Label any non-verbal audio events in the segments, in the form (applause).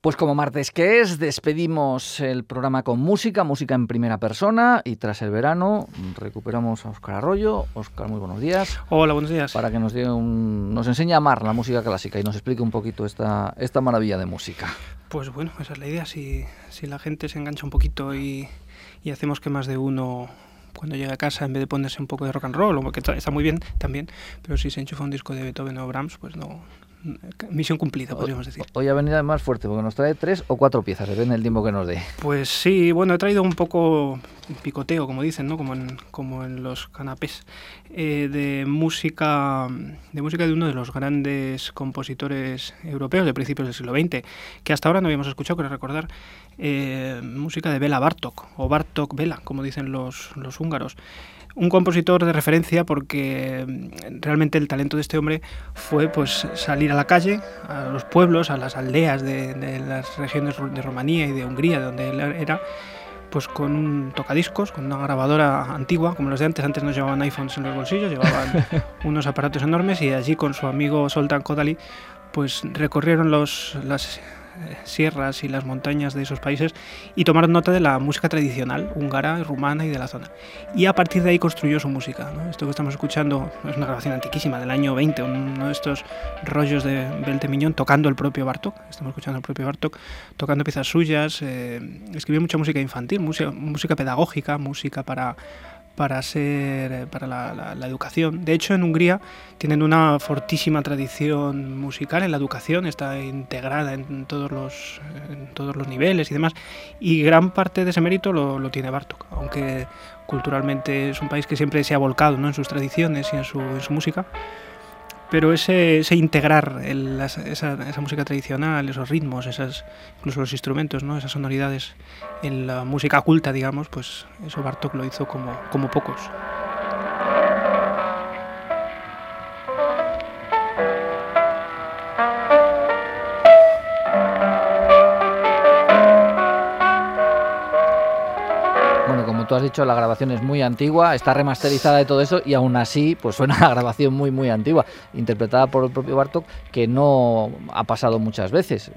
Pues como martes que es, despedimos el programa con música, música en primera persona y tras el verano recuperamos a Óscar Arroyo. Óscar, muy buenos días. Hola, buenos días. Para que nos, dé un, nos enseñe a amar la música clásica y nos explique un poquito esta, esta maravilla de música. Pues bueno, esa es la idea. Si, si la gente se engancha un poquito y, y hacemos que más de uno cuando llega a casa, en vez de ponerse un poco de rock and roll, que está muy bien también, pero si se enchufa un disco de Beethoven o Brahms, pues no, misión cumplida, podríamos decir. Hoy ha venido más fuerte porque nos trae tres o cuatro piezas, depende del tiempo que nos dé. Pues sí, bueno, he traído un poco picoteo, como dicen, ¿no? Como en, como en los canapés, eh, de música de música de uno de los grandes compositores europeos de principios del siglo XX, que hasta ahora no habíamos escuchado, quiero recordar, eh, música de Bela Bartok, o Bartok Bela, como dicen los, los húngaros un compositor de referencia porque mm, realmente el talento de este hombre fue pues salir a la calle, a los pueblos, a las aldeas de, las regiones de Rumanía y de Hungría, de donde él era, pues con un tocadiscos, con una grabadora antigua, como los de antes, antes no llevaban iPhones en los bolsillos, llevaban (laughs) unos aparatos enormes y allí con su amigo Soltan Kodali pues recorrieron los, las sierras y las montañas de esos países y tomaron nota de la música tradicional húngara, rumana y de la zona. Y a partir de ahí construyó su música. Esto que estamos escuchando es una grabación antiquísima del año 20, uno de estos rollos de Beltemiñón tocando el propio Bartok. Estamos escuchando al propio Bartok tocando piezas suyas. Eh, escribió mucha música infantil, música pedagógica, música para para ser eh, para la, educación. De hecho, en Hungría tienen una fortísima tradición musical en la educación, está integrada en todos los, en todos los niveles y demás, y gran parte de ese mérito lo, lo tiene Bartok, aunque culturalmente es un país que siempre se ha volcado ¿no? en sus tradiciones y en su, en su música pero ese, ese integrar esa, esa, música tradicional, esos ritmos, esas, incluso los instrumentos, ¿no? esas sonoridades en la música culta, digamos, pues eso Bartok lo hizo como, como pocos. Tú has dicho, la grabación es muy antigua, está remasterizada de todo eso y aún así pues suena a grabación muy muy antigua, interpretada por el propio Bartok, que no ha pasado muchas veces.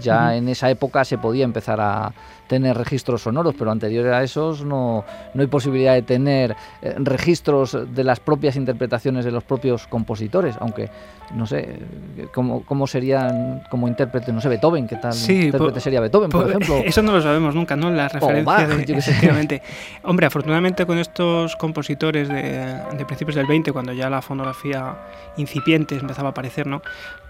Ya en esa época se podía empezar a tener registros sonoros, pero anterior a esos no, no hay posibilidad de tener eh, registros de las propias interpretaciones de los propios compositores, aunque no sé cómo, cómo serían como intérprete, no sé, Beethoven, ¿qué tal intérprete sería Beethoven, por, ejemplo? Eso no lo sabemos nunca, ¿no? La referencia de, (laughs) Hombre, afortunadamente con estos compositores de, principios del 20, cuando ya la fonografía incipiente empezaba a aparecer, ¿no?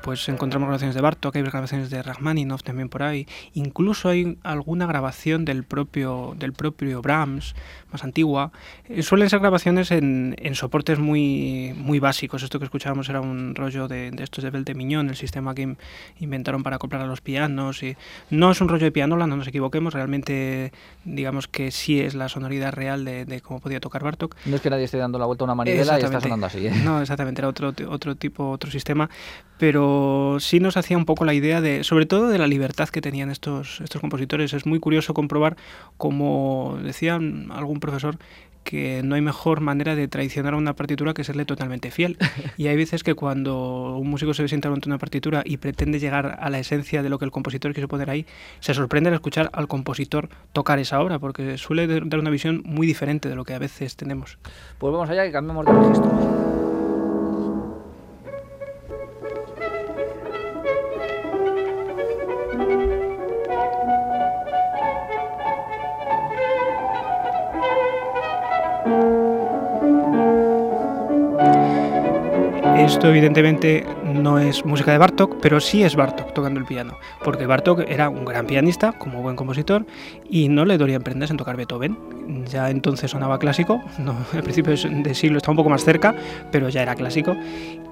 Pues encontramos grabaciones de Bartok, hay grabaciones de Rachmaninoff también por ahí, incluso hay alguna grabación del propio, del propio Brahms, más antigua. Eh, suelen ser grabaciones en, en, soportes muy, muy básicos. Esto que escuchábamos era un rollo de, de estos de Bel de Miñón, el sistema que inventaron para acoplar a los pianos. Y no es un rollo de pianola, no nos equivoquemos, realmente digamos que sí es la sonoridad real de, de cómo podía tocar Bartok. No es que nadie esté dando la vuelta a una manivela y está sonando así. ¿eh? No, exactamente, era otro, otro tipo, otro sistema, pero sí nos hacía un poco la idea de, sobre todo de la libertad que tenían estos, estos compositores. Es muy curioso comprobar, como decían algún profesor, que no hay mejor manera de traicionar a una partitura que serle totalmente fiel. (laughs) Y hay veces que cuando un músico se sienta ante una partitura y pretende llegar a la esencia de lo que el compositor quiso poner ahí, se sorprende al escuchar al compositor tocar esa obra, porque suele dar una visión muy diferente de lo que a veces tenemos. Pues vamos allá y cambiamos de registro. Esto evidentemente no es música de Bartok, pero sí es Bartok tocando el piano, porque Bartok era un gran pianista, como buen compositor, y no le dolían prendas en tocar Beethoven. Ya entonces sonaba clásico, (laughs) no, al principio de siglo está un poco más cerca, pero ya era clásico.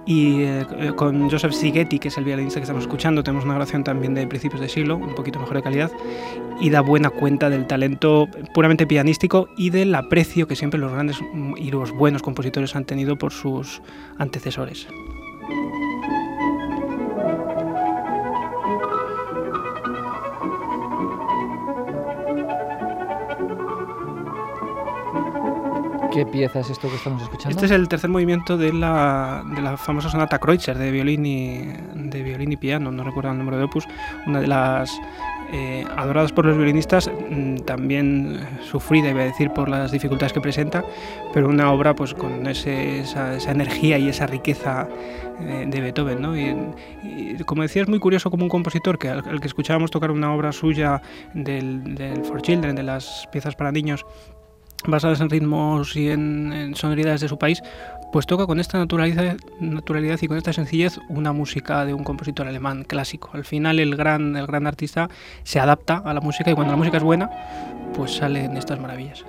Y eh, con Joseph Sigeti, que es el violinista que estamos escuchando, tenemos una grabación también de principios de siglo, un poquito mejor de calidad, y da buena cuenta del talento puramente pianístico y del aprecio que siempre los grandes y los buenos compositores han tenido por sus antecesores. ¿Qué pieza es esto que estamos escuchando? Este es el tercer movimiento de la, de la famosa sonata Kreutzer de violín y de violín y piano, no recuerdo el número de opus, una de las eh, adoradas por los violinistas, mm, también sufrida, iba a decir, por las dificultades que presenta, pero una obra pues con esa, energía y esa riqueza eh, de Beethoven. ¿no? Y, como decía, es muy curioso como un compositor que al, que escuchábamos tocar una obra suya del, del For Children, de las piezas para niños, basadas en ritmos y en, sonoridades de su país, pues toca con esta naturalidad, naturalidad y con esta sencillez una música de un compositor alemán clásico. Al final el gran, el gran artista se adapta a la música y cuando la música es buena, pues salen estas maravillas.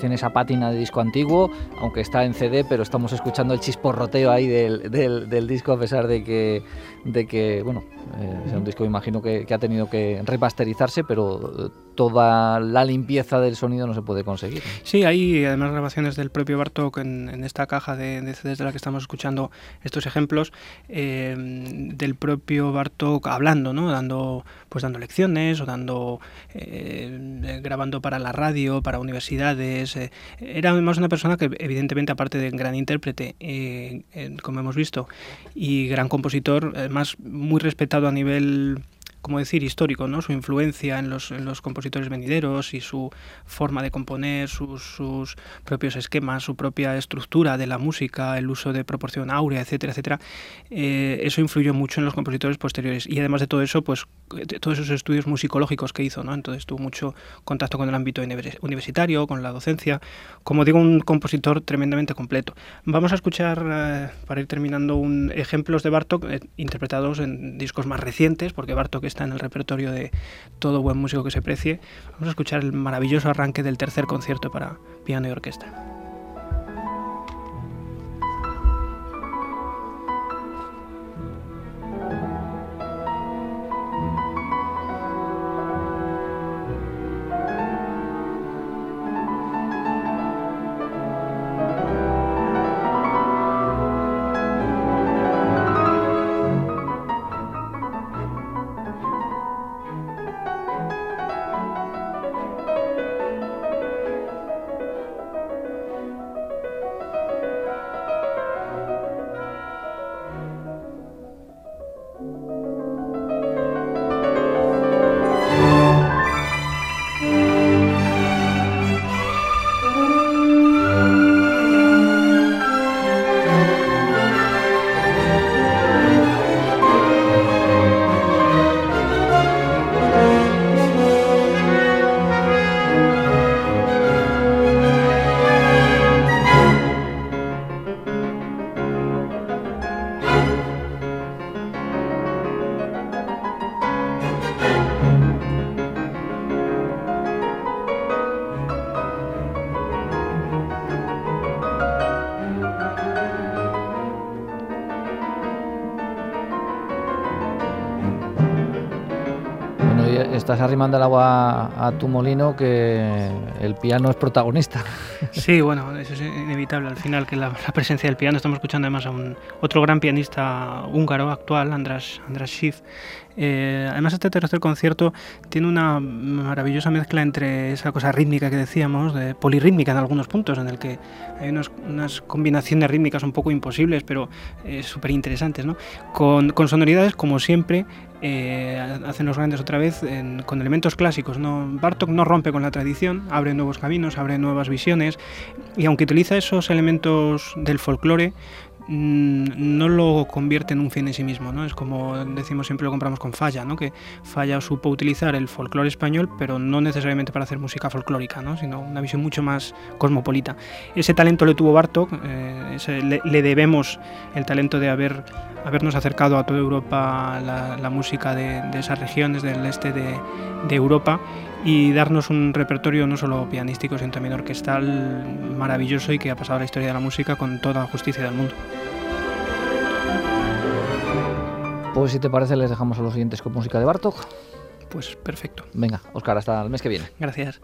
Tiene esa pátina de disco antiguo, aunque está en CD, pero estamos escuchando el chisporroteo ahí del, del, disco a pesar de que, de que bueno, eh, es un disco imagino que, ha tenido que remasterizarse, pero toda la limpieza del sonido no se puede conseguir. Sí, hay además grabaciones del propio Bartok en, esta caja de, CDs de la que estamos escuchando estos ejemplos, eh, del propio Bartok hablando, ¿no? dando, pues dando lecciones o dando, eh, grabando para la radio, para universidades. Eh, era además una persona que evidentemente aparte de gran intérprete, como hemos visto, y gran compositor, además muy respetado a nivel como decir, histórico, ¿no? Su influencia en los, en los compositores venideros y su forma de componer, sus, sus, propios esquemas, su propia estructura de la música, el uso de proporción áurea, etcétera, etcétera. Eh, eso influyó mucho en los compositores posteriores. Y además de todo eso, pues todos esos estudios musicológicos que hizo, ¿no? Entonces tuvo mucho contacto con el ámbito universitario, con la docencia. Como digo, un compositor tremendamente completo. Vamos a escuchar, eh, para ir terminando, un, ejemplos de Bartok eh, interpretados en discos más recientes, porque Bartok está en el repertorio de todo buen músico que se precie. Vamos a escuchar el maravilloso arranque del tercer concierto para piano y orquesta. Estás arrimando el agua a tu molino que el piano es protagonista. Sí, bueno, eso es inevitable al final, que la, presencia del piano. Estamos escuchando además a un, otro gran pianista húngaro actual, András, András Schiff, eh, además, este tercer concierto tiene una maravillosa mezcla entre esa cosa rítmica que decíamos, de en algunos puntos, en el que hay unas combinaciones rítmicas un poco imposibles, pero eh, súper interesantes, ¿no? con, sonoridades, como siempre, eh, hacen los grandes otra vez con elementos clásicos. ¿no? Bartok no rompe con la tradición, abre nuevos caminos, abre nuevas visiones y aunque utiliza esos elementos del folclore, no lo convierte en un fin en sí mismo, ¿no? Es como decimos siempre lo compramos con Falla, ¿no? Que Falla supo utilizar el folclore español, pero no necesariamente para hacer música folclórica, ¿no? Sino una visión mucho más cosmopolita. Ese talento le tuvo Bartok, eh, le, debemos el talento de haber, habernos acercado a toda Europa la, música de, esas regiones del este de Europa y darnos un repertorio no solo pianístico, sino también orquestal maravilloso y que ha pasado a la historia de la música con toda la justicia del mundo. Pues si te parece les dejamos a los siguientes con música de Bartok. Pues perfecto. Venga, Oscar, hasta el mes que viene. Gracias.